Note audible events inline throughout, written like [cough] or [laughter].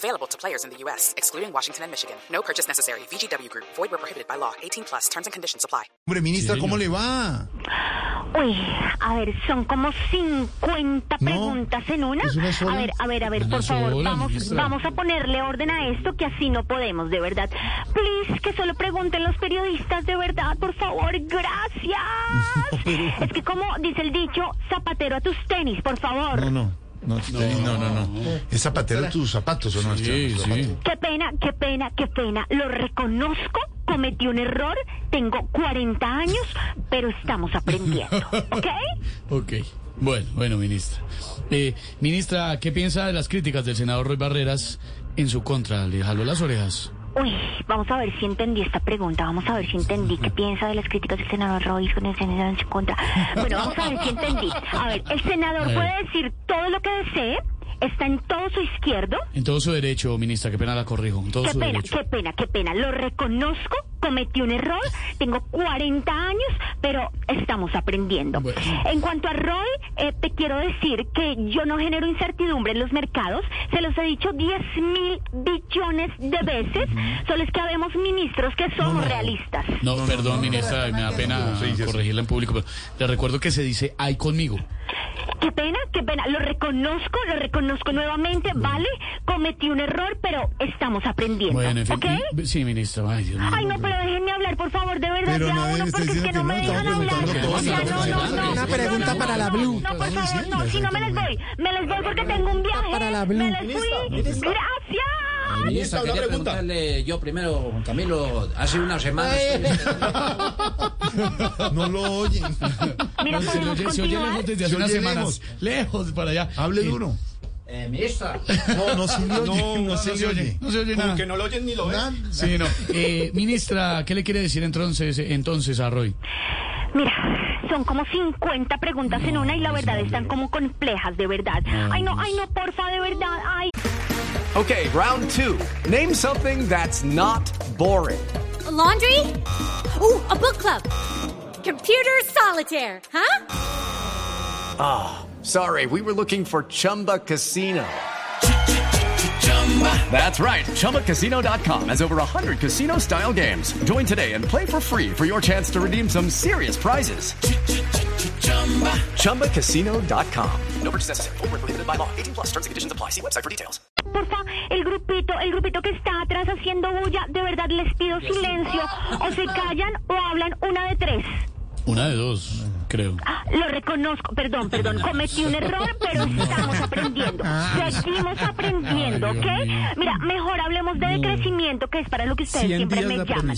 Available to players in the U.S., excluding Washington and Michigan. No purchase necessary. VGW Group. Void where prohibited by law. 18 plus. Terms and conditions apply. Hombre, ministra, ¿cómo le va? Uy, a ver, son como 50 preguntas en una. ¿es una sola? A ver, a ver, a ver, por favor, sola, vamos, ministra. vamos a ponerle orden a esto, que así no podemos, de verdad. Please, que solo pregunten los periodistas, de verdad, por favor, gracias. [laughs] Es que como dice el dicho, zapatero a tus tenis, por favor. No, no. No, no, no, no. ¿Es zapatero tus zapatos o no? Sí, Tus sí. zapatos. Qué pena, qué pena, qué pena. Lo reconozco, cometí un error, tengo 40 años, pero estamos aprendiendo, [laughs] ¿ok? Ok. Bueno, bueno, ministra. Eh, ministra, ¿qué piensa de las críticas del senador Roy Barreras en su contra? ¿Le jaló las orejas? Uy, vamos a ver si entendí esta pregunta, vamos a ver si entendí qué piensa de las críticas del senador Roy con el senador en su contra. Bueno, vamos a ver si entendí. A ver, el senador puede decir todo lo que desee, está en todo su izquierdo. En todo su derecho, ministra, qué pena la corrijo. En todo Qué su pena, derecho. qué pena, qué pena. Lo reconozco, cometí un error, tengo 40 años, pero estamos aprendiendo. Bueno. En cuanto a Roy, eh, te quiero decir que yo no genero incertidumbre en los mercados, se los he dicho 10 mil billones de veces, solo es que habemos ministros que somos realistas. No, perdón, ministra, me da pena corregirla en público, pero le recuerdo que se dice ay conmigo. Qué pena, qué pena. Lo reconozco, lo reconozco nuevamente, ¿vale? Cometí un error, pero estamos aprendiendo. Bueno, en fin. ¿Ok? y- sí, ministra, ay, Dios mío. Ay, no, pero déjenme hablar, por favor, de verdad, Pero ya uno, porque es que no me no, dejan hablar. no, no, no. Una pregunta no, para la Blue. No, por favor, no, si no me les voy. Me les voy porque tengo un viaje. Para la Blue. Me les fui. Gracias. Ministra, quería preguntarle yo primero, Juan Camilo, hace una semana... [laughs] No lo oyen. Mira, No, se, oye, se oye lejos desde hace unas semanas. Lejos, para allá. Hable Eh, duro. Eh, ministra, No, no se le oye. No, se, oye. No se oye nada. no lo oyen ni lo Nada. Sí, no. Eh, ministra, ¿qué le quiere decir entonces, entonces a Roy? Mira, son como 50 preguntas en una y la verdad están como complejas, de verdad. Ay, no, ay, no, porfa, de verdad. Ay. Okay, round two. Name something that's not boring. laundry? Ooh, a book club. Computer solitaire, huh? Sorry, we were looking for Chumba Casino. That's right. ChumbaCasino.com has over 100 casino style games. Join today and play for free for your chance to redeem some serious prizes. ChumbaCasino.com. No purchase necessary. Void prohibited by law. 18 plus terms and conditions apply. See website for details. Porfa, el grupito, el grupito que está atrás haciendo bulla, de verdad les pido silencio. O se callan o hablan una de tres. Una de dos, creo. Ah, Lo reconozco, perdón, perdón, cometí un error, pero [laughs] estamos aprendiendo. Seguimos aprendiendo, ¿ok? Mira, mejor hablemos de decrecimiento, que es para lo que ustedes siempre me llaman.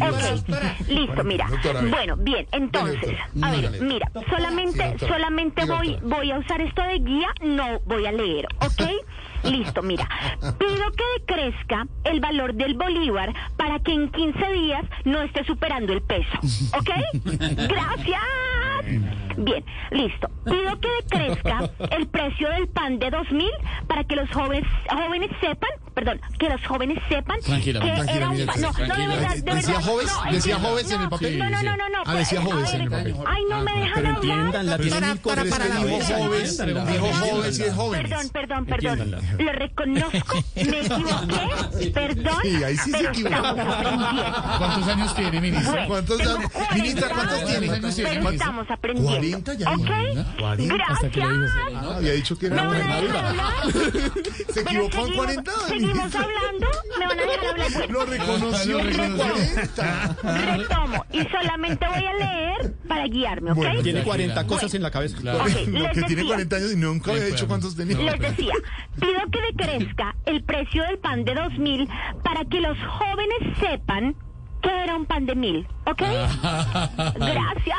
Ok, listo, mira. Bueno, bien, entonces, a ver, mira, solamente, solamente voy, voy a usar esto de guía, no voy a leer, ¿ok? Listo, mira. Pido que decrezca el valor del bolívar para que en 15 días no esté superando el peso, ¿ok? [laughs] Gracias. Bien, listo. Pido que decrezca [laughs] el precio del pan de 2000 para que los jóvenes jóvenes sepan, perdón, que los jóvenes sepan Tranquila, que tranquila, era un mira. No, no, de verdad, de ¿Decía verdad, jóvenes? no, ¿Decía jóvenes en el papel? No, no, no, no. Ah, decía jóvenes a en el papel. Ay, no me dejan hablar. la es el coro que para la dijo jóvenes, dijo jóvenes y es jóvenes. Perdón, perdón, perdón. Lo reconozco, me equivoqué, perdón. Sí, ahí sí se equivocó. ¿Cuántos años tiene, ministra? ¿Cuántos años? 40 Ministra, ¿cuántos tiene? ¿Cuántos tiene, Pero estamos aprendiendo. 40 ya. ¿Ok? 40. Hasta que le dijo. Ah, había dicho que ¿Me era van a dejar buena. hablar? [laughs] Se equivocó en seguimos- 40 Seguimos hablando, me van a dejar hablar. Bueno, Lo reconoció Lo reconoció. 40. retomo y solamente voy a leer para guiarme, ¿ok? Bueno, Tiene Tranquila. 40 cosas en la cabeza. Claro. Ok, No, les que tiene decía. 40 años y nunca había dicho cuántos tenía. Les decía, pido que decrezca el precio del pan de 2000 para que los jóvenes sepan que era un pan de mil, ¿ok? [laughs] Gracias.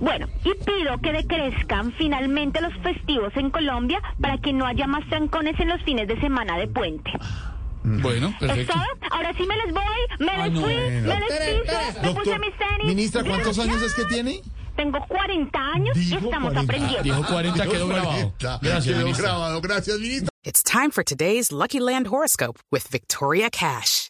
Bueno, y pido que decrezcan finalmente los festivos en Colombia para que no haya más trancones en los fines de semana de puente. Bueno, ¿Es perfecto. Ahora sí me les voy, me Ay, les fui, bueno. me les piso, me puse mis tenis. Ministra, ¿cuántos años es que tiene? Tengo 40 años y estamos 40. aprendiendo. Dijo 40, quedó grabado. Gracias, Quedó grabado. Gracias, ministra. It's time for today's Lucky Land horoscope with Victoria Cash.